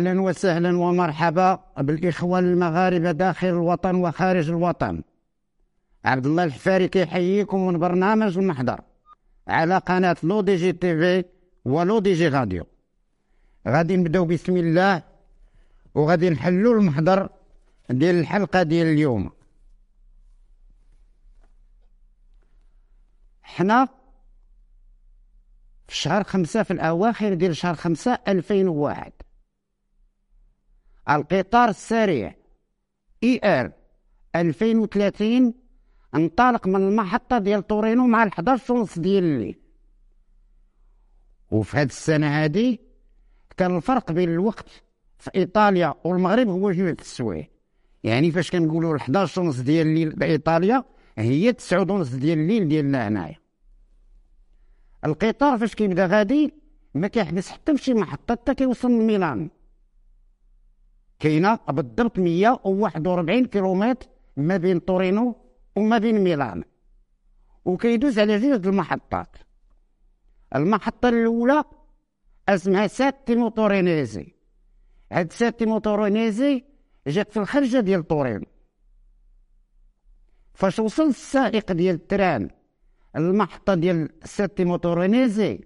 أهلا وسهلا ومرحبا بالإخوان المغاربة داخل الوطن وخارج الوطن. عبد الله الحفاري كيحييكم من برنامج المحضر على قناة لو دي جي تي في ولو دي جي راديو. غادي نبدأو بسم الله وغادي نحلو المحضر ديال الحلقة ديال اليوم. حنا في شهر خمسة في الأواخر ديال شهر خمسة ألفين وواحد. القطار السريع. إي آر 2030 انطلق من المحطة ديال طورينو مع 11 ونص ديال الليل وفي هاد السنة هادي كان الفرق بين الوقت في إيطاليا والمغرب هو جوج السوايع يعني فاش كنقولوا 11 ونص ديال الليل بإيطاليا هي 9 ونص ديال الليل ديالنا هنايا. القطار فاش كيبدا غادي ما كيحبس حتى في شي محطة حتى كيوصل لميلان. كاينة بالضبط 141 كيلومتر ما بين طورينو وما بين ميلان. وكيدوز على جوج المحطات. المحطة الأولى اسمها ساتيمو تورينيزي هاد ساتيمو تورينيزي جات في الخرجة ديال طورينو فاش وصل السائق ديال ال train المحطة ديال ساتيمو تورينيزي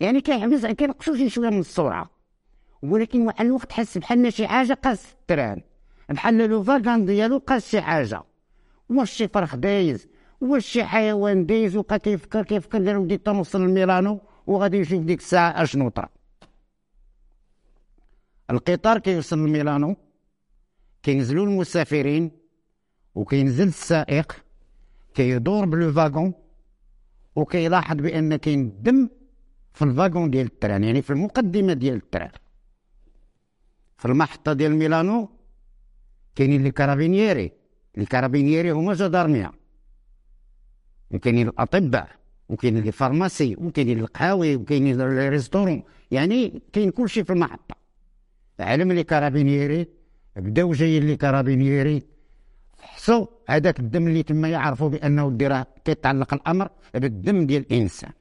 يعني كيحبس كينقصو شي شوية من السرعة. ولكن واحد الوقت حس بحال شي حاجة قاس ال train. بحال le wagon ديالو قاس شي حاجة. واش شي فرخ دايز؟ واش شي حيوان دايز وبقى كيفكر كيفكر قال ودي تنوصل لميلانو وغادي يشوف ديك الساعة أشنو طرا؟ القطار كيوصل لميلانو كينزلوا المسافرين وكينزل السائق كيدور ب le wagon وكيلاحظ بأن كاين دم في ال wagon ديال ال train يعني في المقدمة ديال ال train. في المحطة ديال ميلانو كاينين les carabinieri. les carabinieri هما جدارمية وكاينين الأطباء وكاينين les pharmacies وكاينين القهاوي وكاينين les restaurants. يعني كاين كلشي في المحطة. علم les carabinieri بداو جايين les carabinieri. حسوا هذاك الدم اللي تما يعرفوا بأنه ديراه كيتعلق الأمر بالدم ديال الإنسان.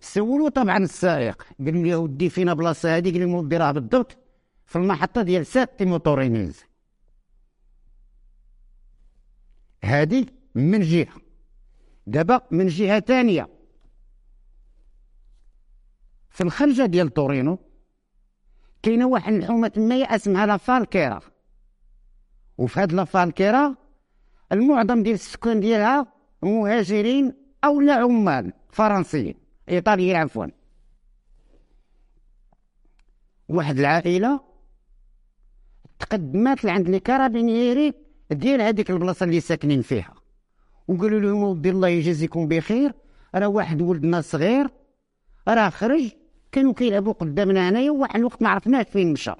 سولوا طبعا السائق قالوا له ودي فينا بلاصة هذه قال لهم راه بالضبط. في المحطة ديال ساتيمو تورينيزي هادي من جهة. دابا من جهة ثانية. في الخرجة ديال طورينو كاينة واحد الحومة تمايا اسمها لا فالكيرا. وفي هاد لا فالكيرا المعظم ديال السكان ديالها مهاجرين أو لا عمال فرنسيين إيطاليين عفوا. واحد العائلة تقدمات لعند لي كارابينيري ديال هذيك البلاصة اللي ساكنين فيها. وقالوا لهم ودي الله يجازيكم بخير راه واحد ولدنا صغير راه خرج كانوا كيلعبوا قدامنا هنايا وواحد الوقت ما عرفناش فين مشى.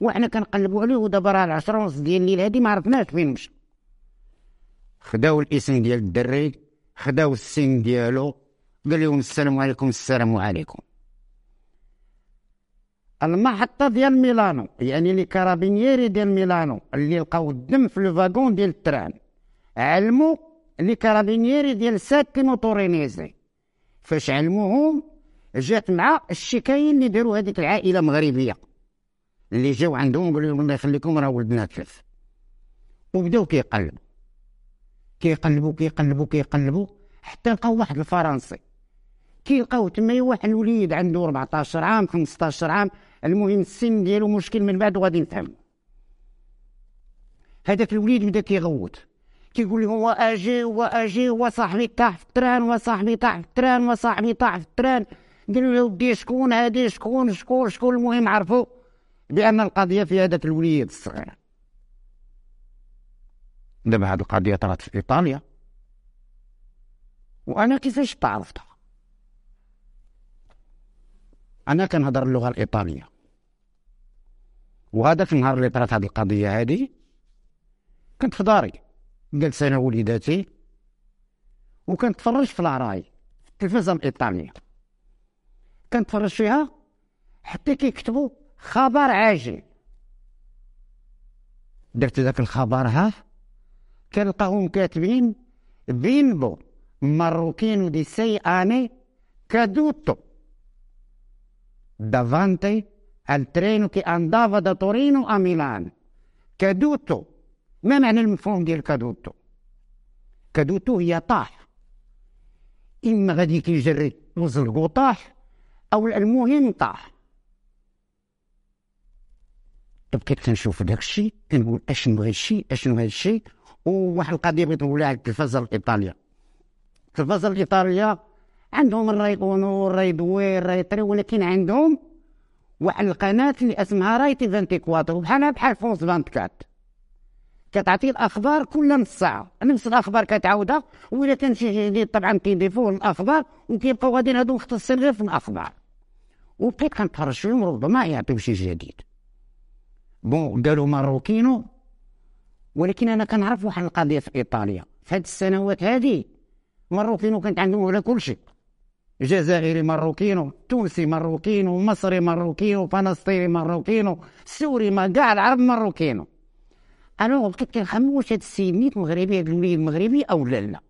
وحنا كنقلبوا عليه ودابا راه العشرة ونص ديال الليل هادي ما عرفناش فين مشى. خداو الاسم ديال الدري خداو السن ديالو قال لهم السلام عليكم السلام عليكم. المحطة ديال ميلانو يعني les carabinieri ديال ميلانو اللي لقاو الدم في le wagon ديال ال train. علموا les carabinieri ديال ساتيمو تورينيزي فاش علموهم جات مع الشكاية اللي داروا هذيك العائلة مغربية. اللي جاو عندهم قالوا لهم الله يخليكم راه ولدنا تلف وبداو كيقلبوا. كيقلبوا كيقلبوا كيقلبوا حتى لقاو واحد الفرنسي. كيلقاو تما واحد الوليد عنده 14 عام 15 عام المهم السن ديالو مشكل من بعد وغادي نفهم. هذاك الوليد بدا كيغوت. كيقول لهم واجي واجي وصاحبي طاح في ال train وصاحبي طاح في ال train وصاحبي طاح في ال train. قالوا له ودي شكون هادي شكون شكون شكون؟ المهم عرفوا بأن القضية في هذاك الوليد الصغير. دابا هذه القضية طرات في إيطاليا. وأنا كيفاش تعرفتها؟ أنا كنهضر اللغة الإيطالية. وهذاك النهار اللي طرات هذه القضية هذه كنت في داري. جالس أنا وليداتي وكنتفرج في ال RAI في التلفزة الإيطالية. كنتفرج فيها حتى كيكتبوا خبر عاجل. درت ذاك الخبر ها كنلقاهم كاتبين bimbo marocchino di sei anni caduto. davanti al treno che andava da Torino a Milano. caduto ما معنى المفهوم ديال caduto caduto هي طاح اما غادي كيجري وزلق وطاح أو المهم طاح بقيت كنشوف داك الشيء كنقول اشنو هاد الشيء اشنو هاد الشيء وواحد القضية بغيت نقولها على التلفازه الايطاليه التلفازه الايطاليه عندهم ال RAI Uno ال RAI Due ال RAI Tre ولكن عندهم واحد القناه اللي اسمها رايتي 24 بحالها بحال فونس 24 كتعطي الأخبار كل نص ساعة. نفس الأخبار كتعاودها وإلا كان شي جديد طبعا كيضيفوه الاخبار وكيبقاو غاديين هادو مختصين غير في الأخبار. وبقيت كنتفرج فيهم ربما يعطيو شي جديد. bon قالوا marocchino ولكن أنا كنعرف واحد القضية في إيطاليا. في هاد السنوات هادي marocchino كانت عندهم على كل شيء. جزائري marocchino تونسي marocchino مصري marocchino فلسطيني marocchino سوري ما كاع العرب marocchino أنا بقيت كنخمم واش هاد السيد مغربي هاد الوليد مغربي أو لا لا.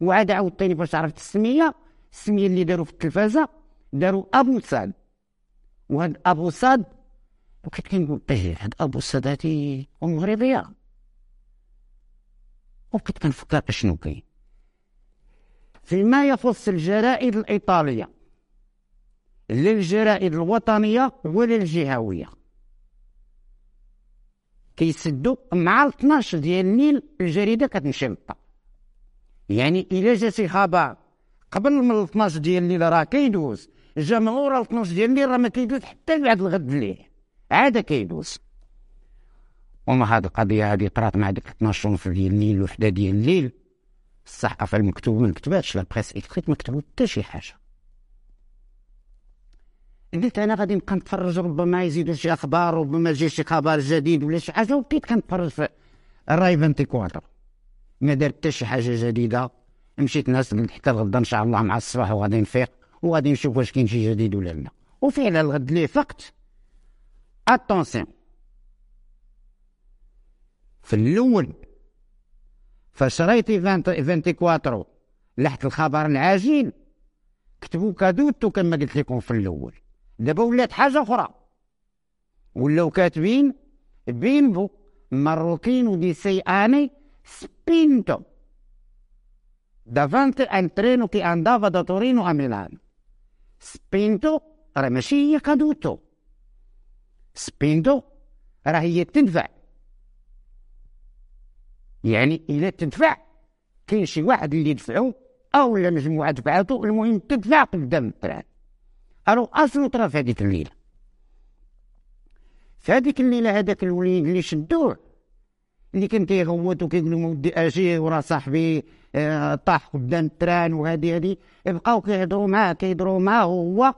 وعاد عاوتاني فاش عرفت السمية السمية اللي داروا في التلفازة داروا أبو سعد. وهاد أبو سعد وكنت كنقول إيه هاد أبو سعد هادي مغربية. وبقيت كنفكر أشنو كاين. فيما يخص الجرائد الإيطالية. لا الجرائد الوطنية ولا الجهوية كيسدوا مع 12 ديال الليل الجريدة كتنشط يعني إلا جا شي خبر قبل من 12 ديال الليل راه كيدوز جا من ورا 12 ديال الليل راه ما كيدوز حتى بعد الغد الليل عاد كيدوز. وما هاد القضية هادي طرات مع ديك 12 ونص ديال الليل وحدة ديال الليل الصحافه المكتوبه ما كتباتش la presse écrite ما كتبوا حتى شي حاجة قلت أنا غادي نبقى نتفرج ربما يزيدوا شي أخبار ربما يجي شي خبر جديد ولا شي حاجة وبقيت كنتفرج في ال RAI 24 ما دار حتى شي حاجة جديده مشيت نعس حتى الغدا ان شاء الله مع الصباح وغادي نفيق وغادي نشوف واش كاين شي جديد ولا لا وفعلا الغد لي فقت attention في الأول ف Sky TG 24 لحت الخبر العاجل كتبوا caduto كما قلت لكم في الأول. دابا ولات حاجة أخرى. ولاو كاتبين bimbo marocchino di sei anni spinto. davanti a un treno che andava da Torino Milano spinto راه ماشي هي caduto. spinto راه هي تدفع. يعني إلا تدفع. كاين شي واحد اللي يدفعو أو لا مجموعة دفعاتو المهم تدفع قدام ال train alors أصلو طرا في هذيك الليلة. في هذيك الليلة هذاك الوليد اللي شدوه اللي كان كيغوت وكيقول لهم ودي أجي ورا صاحبي آه طاح قدام ال train وهادي هادي بقاو كيهضروا معاه كيهضروا معاه وهو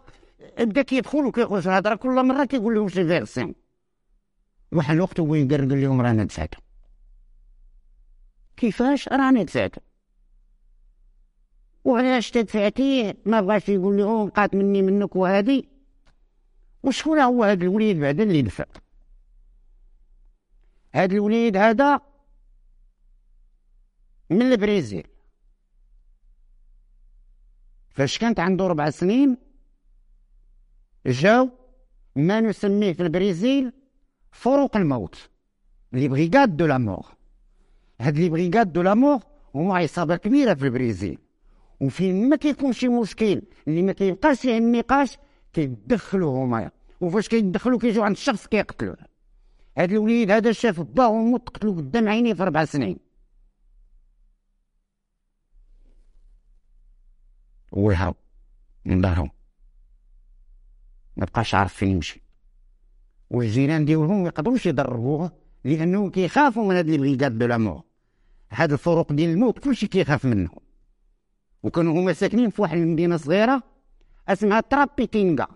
بدا كيدخل وكيخرج الهضره كل مرة كيقول لهم شي version. واحد الوقت هو يقرقل لهم رانا دفعتو كيفاش راني دفعت وعلاش تدفعتي؟ ما بغاش يقول لي بقات مني منك وهادي. وشكون هو هاد الوليد بعدا اللي دفع؟ هاد الوليد هذا من البرازيل فاش كانت عنده ربع سنين جاو ما نسميه في البرازيل فروق الموت. les brigades de la mort هاد les brigades de la mort هما عصابه كبيره في البرازيل وفين ما كيكون شي مشكل اللي ما كيبقاش فيه النقاش كيدخلوا هما وفاش كيدخلوا كيجيو عند الشخص كيقتلوه هاد الوليد هذا شاف باه وامو تقتلوا قدام عينيه في أربع سنين وهاو من دارهم ما بقاش عارف فين يمشي والجيران ديالهم ما يقدروش يضربوه لأنه كيخافوا من هاد les brigades de la mort هاد الفروق ديال الموت كلشي كيخاف منهم وكانوا هما ساكنين في واحد المدينة صغيرة اسمها ترابيتينغا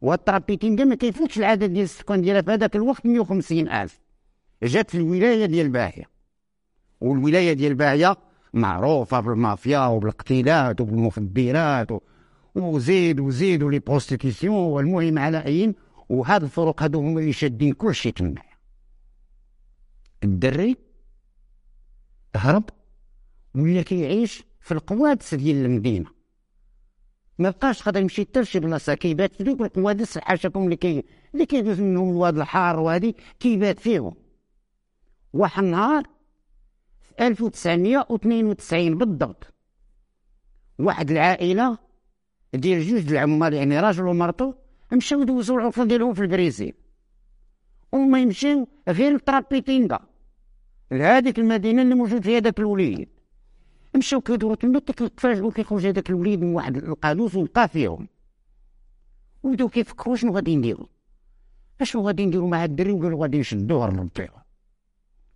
والترابيتينغا ما كيفوتش العدد ديال السكان ديالها في هذاك الوقت 150 ألف. جات في الولايه ديال باهية. والولاية ديال باهية معروفة بالمافيا وبالاقتلاعات وبالمخدرات وزيد وزيد و les prostitutions والمهم على عين وهاد الفروق هادو هما اللي شادين كلشي تما. الدري هرب ولا كيعيش في القوادس ديال المدينة. ما بقاش قادر يمشي حتى لشي بلاصه كيبات في دوك الواد حاشاكم اللي كي اللي كيدوز منهم الواد الحار وهادي كيبات فيهم. واحد النهار في 1992 بالضبط واحد العائلة ديال جوج العمال يعني راجل ومرته مشاو دوزو العطله ديالهم في البريزيل. وما يمشيو غير لطرابيتينغا لهاديك المدينة اللي موجود فيها داك الوليد. مشاو كيدورو تما تفاجئوا كيخرج هذاك الوليد من واحد القانوس ولقى فيهم. وبداو كيفكروا شنو غادي نديرو. أشنو غادي نديرو مع الدري وقالوا غادي نشدوه نربطوه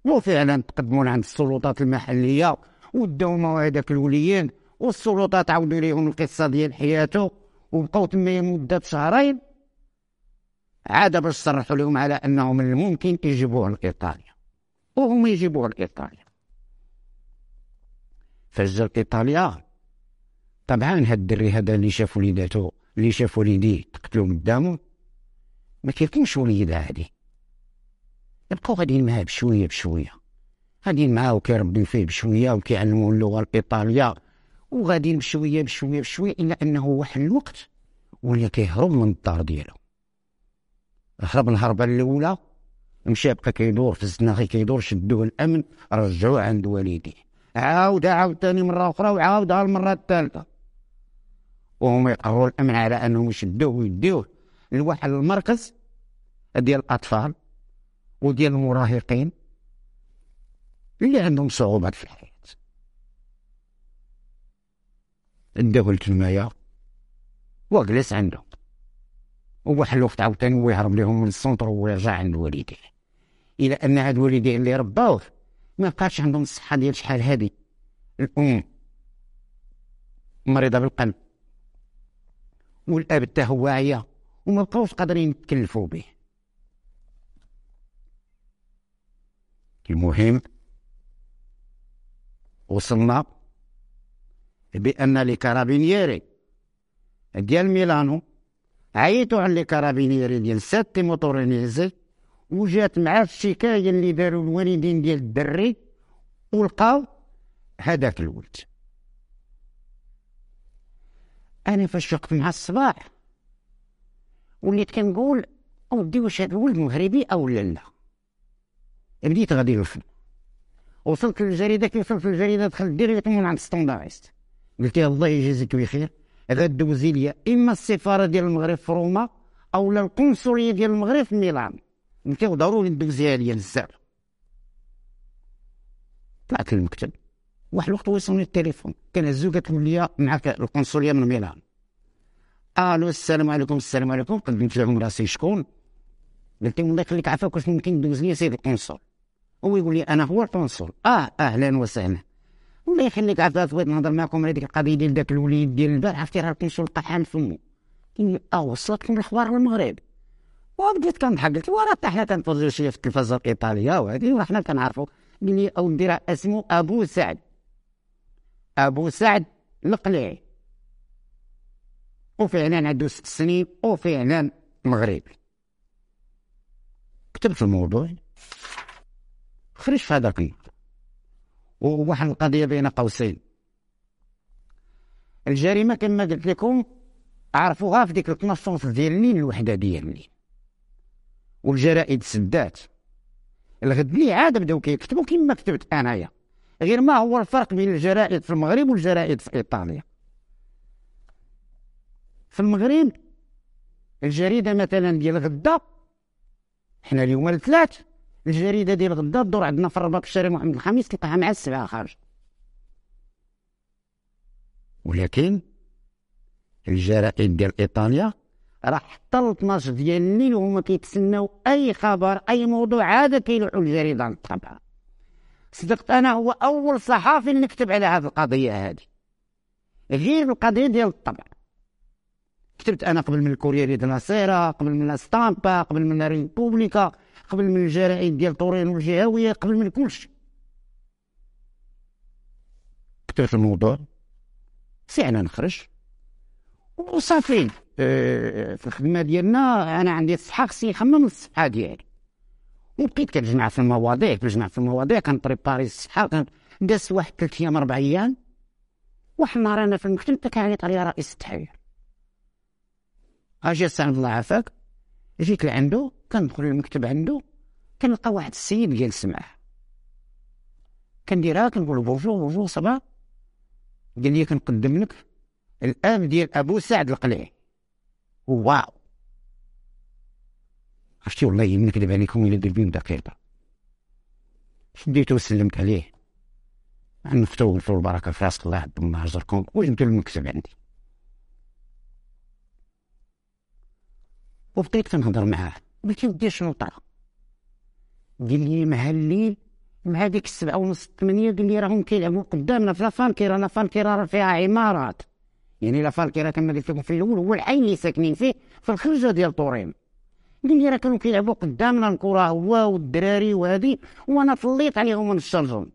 وفعلا تقدموا عند السلطات المحلية وداو مع هذاك الوليد والسلطات عاودوا ليهم القصة ديال حياته وبقاو تما مده شهرين. عاد باش صرحوا لهم على انه من الممكن يجيبوه لايطاليا وهم يجيبوه لإيطاليا. فجر ايطاليا طبعا هاد الدري هذا اللي شاف وليداتو اللي شاف وليديه تقتلوا قدامه ما كيكونش وليد عادي يبقاو غاديين معاه بشوية بشوية. غاديين معاه وكيربيو فيه بشوية وكيعلموه اللغة الإيطالية. وغاديين بشوية بشوية بشوية إلى أنه واحد الوقت ولا كيهرب من الدار ديالو. هرب الهربة الأولى مشى بقى كيدور في الزناخي كيدور شدوه الأمن رجعوه عند والديه. عاود عاود ثاني مرة أخرى وعاود المره الثالثة. وهما يقرروا الأمن على أنهم يشدوه ويديوه. لواحد المركز ديال الأطفال وديال المراهقين اللي عندهم صعوبات في الحياة. اداه لتمايا وجلس عندهم. وواحد الوقت عاوتاني هو يهرب لهم من السونتر ورجع عند والديه. إلى أن هاد والديه اللي رباوه ما بقاش عندهم الصحة ديال شحال هادي. الأم مريضة بالقلب. والأب حتى هو عيا وما بقاوش قادرين يتكلفوا به. المهم وصلنا بأن les carabinieri ديال ميلانو عيطوا على les carabinieri ديال Settimo Torinese وجات معاه الشكاية اللي داروا الوالدين ديال الدري ولقاو هذاك الولد. أنا فاش وقت مع الصباح وليت كنقول اودي واش هذا الولد مغربي أو لا لا. بديت غادي نفهم. وصلت للجريدة كي وصلت للجريدة دخلت direct من عند standardiste قلت له الله يجازيك بخير. غدوزي لي إما السفارة ديال المغرب في روما أو القنصلية ديال المغرب في ميلان. له ضروري ندوزيها ليا بزاف. طلعت للمكتب واحد الوقت وصلني التليفون. كنهزو قالت لي معاك القنصلية من ميلان. ألو السلام عليكم السلام عليكم. قدمت لهم راسي شكون؟ قلت له الله يخليك عافاك واش ممكن ندوز لي سيد القنصل؟ هو يقول لي أنا هو القنصل. آه أهلا وسهلا. الله يخليك عافاك بغيت نهضر معكم على ديك القضية ديال داك الوليد ديال البارح عرفتي راه القنصل طحان فمو آه وصلتكم الأخبار للمغرب وبديت كنضحك قلت وراه حتى حنا كنتفرجوا شوية في التلفازه الإيطالية وهذه وحنا كنعرفوا قال لي اودي راه اسمه أبو سعد. أبو سعد القليعي وفعلا عنده ست سنين وفعلا مغربي كتبت الموضوع. خرج في هذاك وواحد القضية بين قوسين. الجريمة كما قلت لكم عرفوها في ديك 12 ديال الليل الوحدة ديال الليل والجرائد سدات. الغد لي عاد بداو كيكتبوا كما كتبت أنايا. غير ما هو الفرق بين الجرائد في المغرب والجرائد في إيطاليا. في المغرب الجريدة مثلا ديال غدا حنا اليوم الثلاث الجريدة ديال غدا تدور عندنا في الرباط في شارع محمد الخامس تلقاها مع السبعة خارج. ولكن الجرائد ديال إيطاليا راه حتى ل 12 ديال الليل وهما كيتسناو أي خبر أي موضوع عاد كيلوحوا الجريدة على الطبعه صدقت أنا هو أول صحافي اللي كتب على هذه القضية هذه. غير القضية ديال الطبع. كتبت أنا قبل من ال Corriere della Sera قبل من Stampa قبل من Repubblica. قبل من الجرائد ديال طورينو الجهويه قبل من كلشي. كتبت الموضوع؟ فعلا خرج وصافي آه، في الخدمة ديالنا أنا عندي الصحة خصني نخمم الصحة ديالي. وبقيت كنجمع في المواضيع كنجمع في المواضيع كنبريباري الصحة دازت واحد ثلاث أيام أربع أيام. واحد النهار أنا في المكتب كان علي رئيس التحرير. أجي سعد الله عافاك جيت لعندو. كندخل المكتب عنده كنلقى واحد السيد جالس معاه كنديرها كنقول له bonjour bonjour ça va قال لي كنقدم لك الاب ديال أبو سعد القلعي. واو. عرفتي والله نكذب عليكم إلا درت بهم دقيقة. شديته وسلمت عليه؟ نفتو ونفتو البركة في راسك الله يعظم الله اجركم وجبت المكتب عندي؟ وبقيت كنهضر معاه. ودي شنو طرا. قال لي مع الليل مع ديك السبعة ونص الثمانية قال لي راهم كيلعبوا قدامنا في لافانكيرا لافانكيرا راه فيها عمارات. يعني لافانكيرا كما قلت لكم في الأول هو العين اللي ساكنين فيه في الخرجة ديال طوريم قال لي راه كانوا كيلعبوا قدامنا الكرة هو والدراري وهادي وأنا طليت عليهم ونشرهم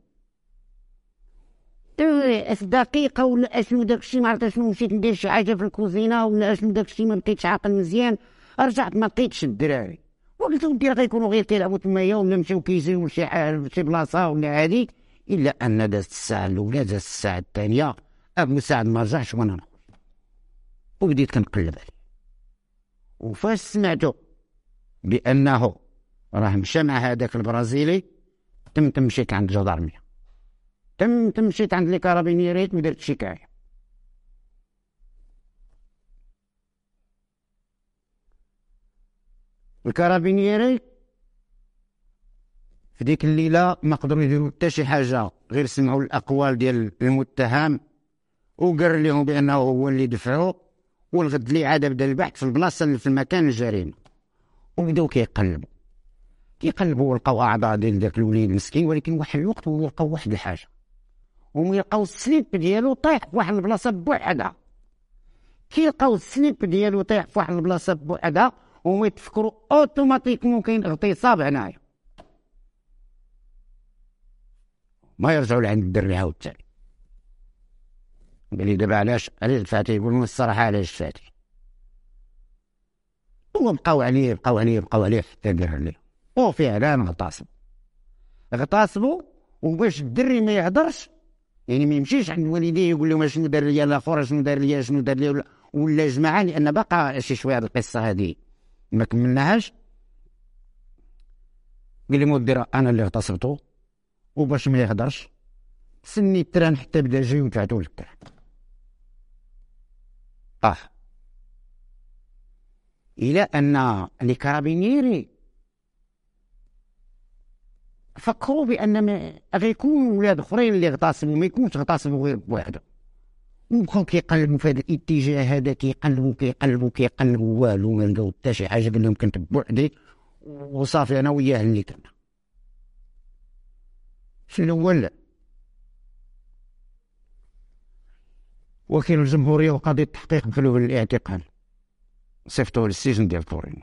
دقيقة ولا أشنو داكشي ما عرفت شنو مشيت ندير شي حاجة في الكوزينة ولا أشنو داكشي ما بقيتش عاقل مزيان. رجعت ما لقيتش الدراري. وقلت لهم دير غيكونوا غير كيلعبوا تمايا ولا مشاو كيجيو لشي شي بلاصة ولا هادي إلا أن دازت الساعة الأولى دازت الساعة الثانية أبو سعد ما رجعش وأنا وبديت كنقلب عليه. وفاش سمعتو بأنه راه مشى مع هذاك البرازيلي تم تمشيت عند الجدارميه تم تمشيت عند les carabinieri ودرت شكاية. الكارابينيري في ديك الليلة ما قدروا يديروا حتى شي حاجة غير سمعوا الأقوال ديال المتهم وقال لهم بأنه هو اللي دفعوا والغد اللي عاد بدأ البحث في البلاصة اللي في المكان الجريمة. وبداو كيقلبوا. كيقلبوا ولقاو أعضاء ديال ذاك الوليد المسكين ولكن واحد الوقت لقاو واحد الحاجة. هما يلقاو السليب ديالو طايح في واحد البلاصة بوحدها. كي لقاو السليب ديالو طايح في واحد البلاصة بوحدها. هما يتفكروا اوتوماتيكمون كاين اغتصاب هنايا ما يرجعوا لعند الدري عاوتاني قال لي دابا علاش؟ علاش دفعتي يقول لهم الصراحة علاش دفعتي هو بقاو عليه بقاو عليه بقاو عليه حتى دار ليه وفعلا اغتصب اغتصبوا وباش الدري ما يهضرش يعني ما يمشيش عند والديه يقول لهم شنو دار لي الآخر شنو دار لي شنو دار لي ولا ولا جماعة لأن باقا شي شوية هذه القصة هذه ما كملناهاش. قال لي مودي أنا اللي اغتصبته وباش ما يهدرش سني ال train حتى بدا جاي وتعتو ال train آه. إلى أن الكارابينيري فكروا بأن غيكونوا ولاد أخرين اللي اغتصبوا ما يكونش اغتصبوا غير بوحده وبقاو كيقلبوا في هذا الاتجاه هذا كيقلبوا كيقلبوا كيقلبوا والو ما لقاو حتى شي حاجة قال لهم كنت بوحدي وصافي أنا وياه اللي كنا. شنو الأول وكيل الجمهورية وقاضي التحقيق دخلوا بالاعتقال صيفطوه للسجن ديال تورينو.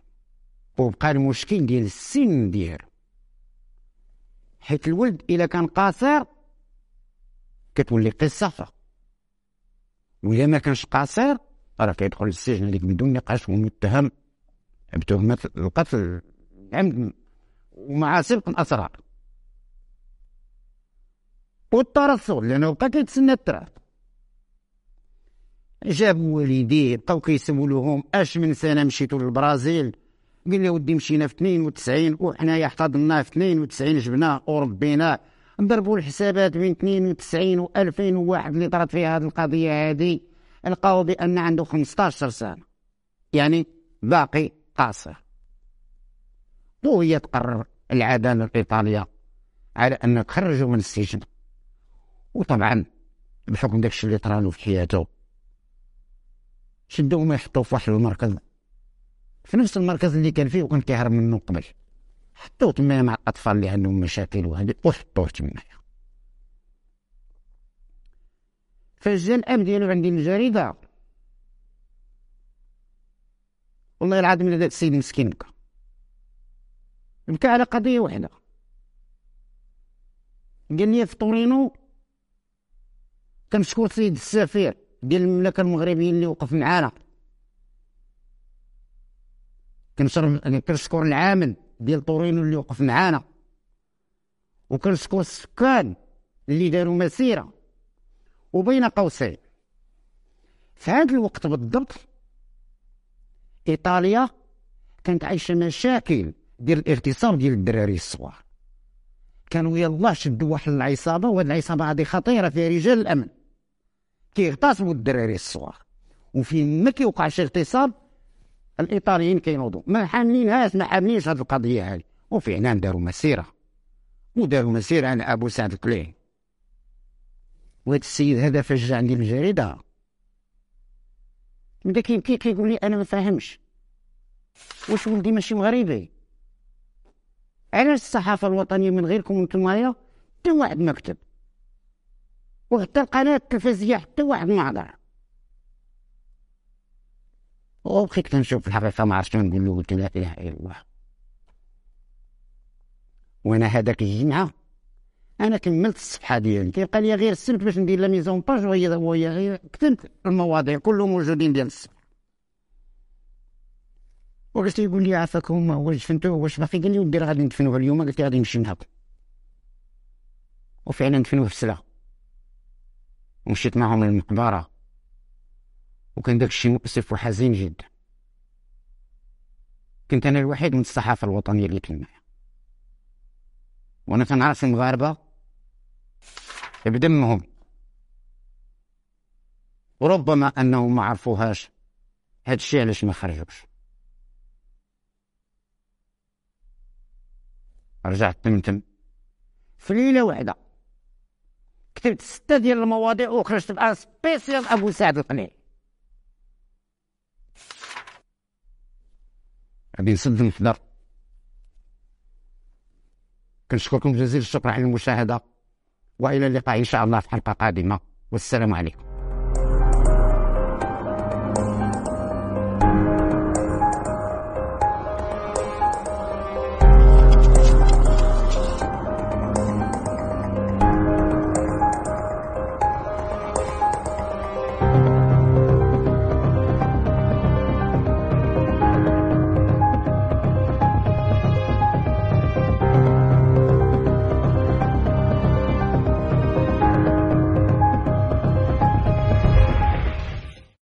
وبقى المشكل ديال السن ديالو. حيت الولد إلا كان قاصر كتولي قصة وإذا ما كانش قاصر راه كيدخل للسجن هذيك بدون نقاش ومتهم. بتهمة القتل عمد ومع سبق الأسرار والترصد لأنه بقى كيتسنى التراث جابوا والديه بقاو كيسولوهم أش من سنة مشيتوا للبرازيل؟ قال لي ودي مشينا في 92 وحنايا احتضناه في 92 جبناه وربيناه نضربوا الحسابات بين 92 و 2001 اللي طرات فيها هذه القضية هذه. لقاو بان عنده 15 سنة. يعني باقي قاصر. وهي تقرر العدالة الإيطالية على أن تخرجوا من السجن. وطبعا بحكم داكشي اللي طرالو في حياته. شدوه ما يحطوه في واحد المركز. في نفس المركز اللي كان فيه وكان كيهرب منه قبل. حطوه تما مع الأطفال اللي عندهم مشاكل وهذا وحطوه تما فجا الاب ديالو عندي الجريدة. والله العظيم داك السيد مسكين بكى. بكى على قضية واحدة قال لي في طورينو كنشكر سيد السفير ديال المملكة المغربية اللي وقف معانا. كنشكر العامل ديال طورينو اللي وقف معانا. وكنشكر السكان اللي داروا مسيرة. وبين قوسين. في هذا الوقت بالضبط إيطاليا كانت عايشة مشاكل ديال الاغتصاب ديال الدراري الصغار. كانوا يلاه شدوا واحد العصابة وهاد العصابة هذه خطيرة فيها رجال الأمن. كيغتصبوا الدراري الصغار. وفي ما كيوقع شي اغتصاب الإيطاليين كينوضوا. ما حاملينهاش ما حاملينش هاد القضية هذه وفعلا داروا مسيرة. وداروا مسيرة على أبو سعد القليعي وهذا السيد هذا فجع عندي الجريده بدا كيبكي كيقول لي أنا ما فاهمش. واش ولدي ماشي مغربي؟ علاش الصحافة الوطنية من غيركم نتوما حتى واحد ما كتب وحتى القناة التلفزيونيه حتى واحد ما هضر وبقيت كنشوف الحقيقة ما عرفتش نقول له قلت لا إله إلا الله. وأنا هذاك الجمعة أنا كملت الصفحة ديالي. كيبقى لي غير السبت باش ندير la mise en page وهي وهي غير كتبت المواضيع كلهم موجودين ديال الصفحة. وقلت يقول لي عافاكم واش فهمتوا؟ واش باقي؟ قال لي ودي راه غادي ندفنوها اليوم قلت له غادي نمشي معاكم وفعلا دفنوه في السلا ومشيت معهم للمقبرة. وكان داك الشيء مؤسف وحزين جدا. كنت أنا الوحيد من الصحافة الوطنية اللي كان معايا. وأنا كنعرف المغاربة بدمهم. وربما أنهم ما عرفوهاش. هاد الشيء علاش ما خرجوش. رجعت تمتم في ليلة واحدة كتبت ستة ديال المواضيع وخرجت بان سبيسيال أبو سعد القنيعي غادي نسد نحضر كنشكركم جزيل الشكر على المشاهدة وإلى اللقاء إن شاء الله في حلقة قادمة والسلام عليكم.